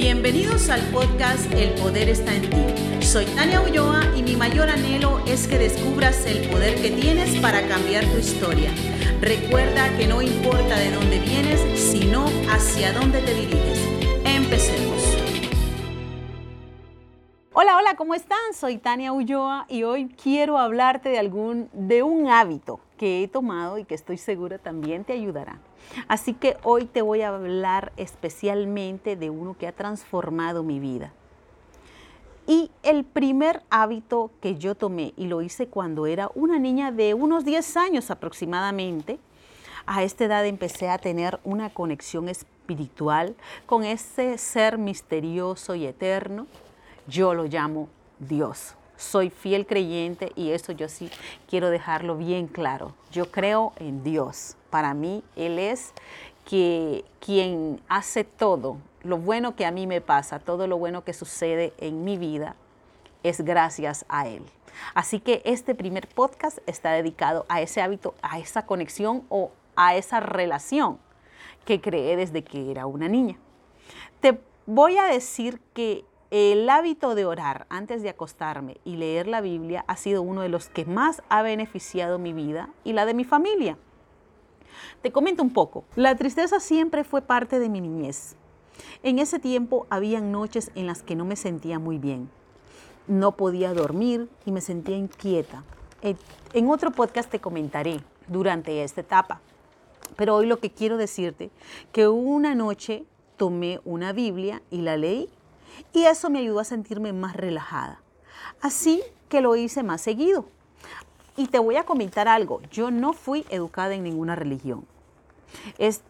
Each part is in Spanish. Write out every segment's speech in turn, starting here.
Bienvenidos al podcast El Poder está en ti. Soy Tania Ulloa y mi mayor anhelo es que descubras el poder que tienes para cambiar tu historia. Recuerda que no importa de dónde vienes, sino hacia dónde te diriges. Empecemos. Hola, hola, ¿cómo están? Soy Tania Ulloa y hoy quiero hablarte de algún de un hábito que he tomado y que estoy segura también te ayudará. Así que hoy te voy a hablar especialmente de uno que ha transformado mi vida. Y el primer hábito que yo tomé, y lo hice cuando era una niña de unos 10 años aproximadamente, a esta edad empecé a tener una conexión espiritual con ese ser misterioso y eterno. Yo lo llamo Dios. Soy fiel creyente y eso yo sí quiero dejarlo bien claro. Yo creo en Dios. Para mí, Él es que, quien hace todo, lo bueno que a mí me pasa, todo lo bueno que sucede en mi vida, es gracias a Él. Así que este primer podcast está dedicado a ese hábito, a esa conexión o a esa relación que creé desde que era una niña. Te voy a decir que el hábito de orar antes de acostarme y leer la Biblia ha sido uno de los que más ha beneficiado mi vida y la de mi familia. Te comento un poco. La tristeza siempre fue parte de mi niñez. En ese tiempo habían noches en las que no me sentía muy bien. No podía dormir y me sentía inquieta. En otro podcast te comentaré durante esta etapa. Pero hoy lo que quiero decirte, que una noche tomé una Biblia y la leí y eso me ayudó a sentirme más relajada. Así que lo hice más seguido. Y te voy a comentar algo, yo no fui educada en ninguna religión. Es,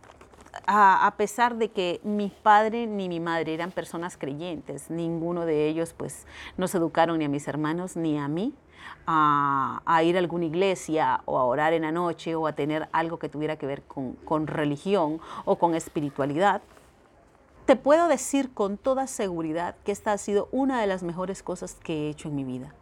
a, pesar de que mi padre ni mi madre eran personas creyentes, ninguno de ellos pues nos educaron ni a mis hermanos ni a mí a, ir a alguna iglesia o a orar en la noche o a tener algo que tuviera que ver con, con religión o con espiritualidad. Te puedo decir con toda seguridad que esta ha sido una de las mejores cosas que he hecho en mi vida.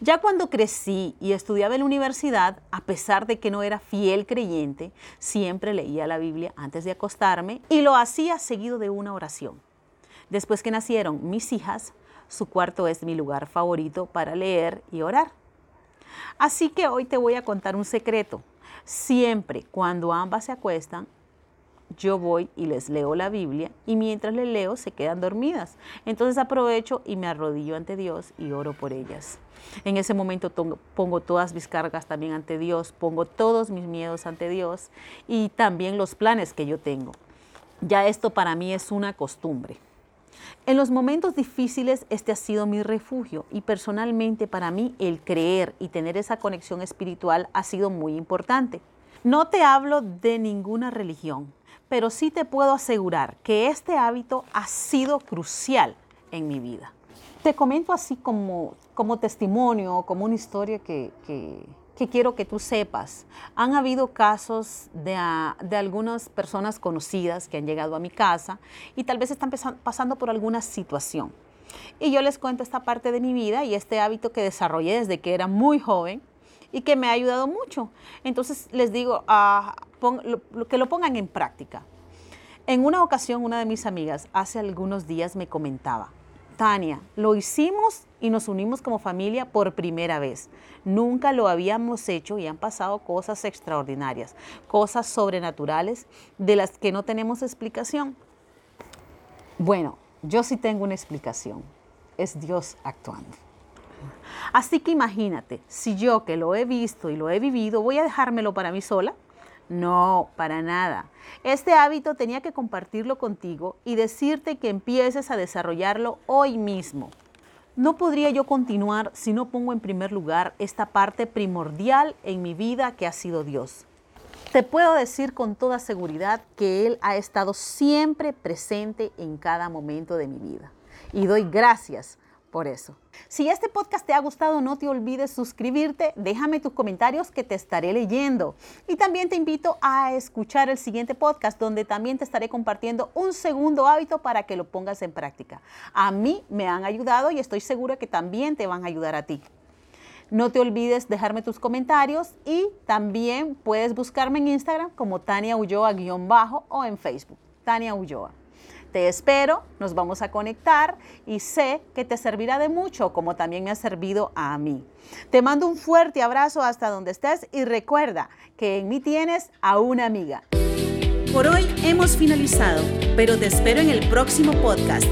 Ya cuando crecí y estudiaba en la universidad, a pesar de que no era fiel creyente, siempre leía la Biblia antes de acostarme y lo hacía seguido de una oración. Después que nacieron mis hijas, su cuarto es mi lugar favorito para leer y orar. Así que hoy te voy a contar un secreto. Siempre cuando ambas se acuestan, yo voy y les leo la Biblia y mientras les leo se quedan dormidas. Entonces aprovecho y me arrodillo ante Dios y oro por ellas. En ese momento pongo todas mis cargas también ante Dios, pongo todos mis miedos ante Dios y también los planes que yo tengo. Ya esto para mí es una costumbre. En los momentos difíciles este ha sido mi refugio y personalmente para mí el creer y tener esa conexión espiritual ha sido muy importante. No te hablo de ninguna religión, pero sí te puedo asegurar que este hábito ha sido crucial en mi vida. Te comento así como, como testimonio, como una historia que, quiero que tú sepas. Han habido casos de, de, algunas personas conocidas que han llegado a mi casa y tal vez están pasando por alguna situación. Y yo les cuento esta parte de mi vida y este hábito que desarrollé desde que era muy joven y que me ha ayudado mucho. Entonces les digo ah, que lo pongan en práctica. En una ocasión una de mis amigas hace algunos días me comentaba, Tania, lo hicimos y nos unimos como familia por primera vez. Nunca lo habíamos hecho y han pasado cosas extraordinarias, cosas sobrenaturales de las que no tenemos explicación. Bueno, yo sí tengo una explicación. Es Dios actuando. Así que imagínate, si yo que lo he visto y lo he vivido, voy a dejármelo para mí sola. No, para nada. Este hábito tenía que compartirlo contigo y decirte que empieces a desarrollarlo hoy mismo. No podría yo continuar si no pongo en primer lugar esta parte primordial en mi vida que ha sido Dios. Te puedo decir con toda seguridad que Él ha estado siempre presente en cada momento de mi vida. Y doy gracias por eso. Si este podcast te ha gustado, no te olvides suscribirte, déjame tus comentarios que te estaré leyendo. Y también te invito a escuchar el siguiente podcast donde también te estaré compartiendo un segundo hábito para que lo pongas en práctica. A mí me han ayudado y estoy segura que también te van a ayudar a ti. No te olvides dejarme tus comentarios y también puedes buscarme en Instagram como Tania Ulloa-bajo o en Facebook, Tania Ulloa. Te espero, nos vamos a conectar y sé que te servirá de mucho como también me ha servido a mí. Te mando un fuerte abrazo hasta donde estés y recuerda que en mí tienes a una amiga. Por hoy hemos finalizado, pero te espero en el próximo podcast.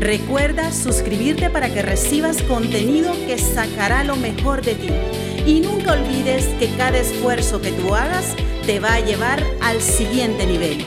Recuerda suscribirte para que recibas contenido que sacará lo mejor de ti. Y nunca olvides que cada esfuerzo que tú hagas te va a llevar al siguiente nivel.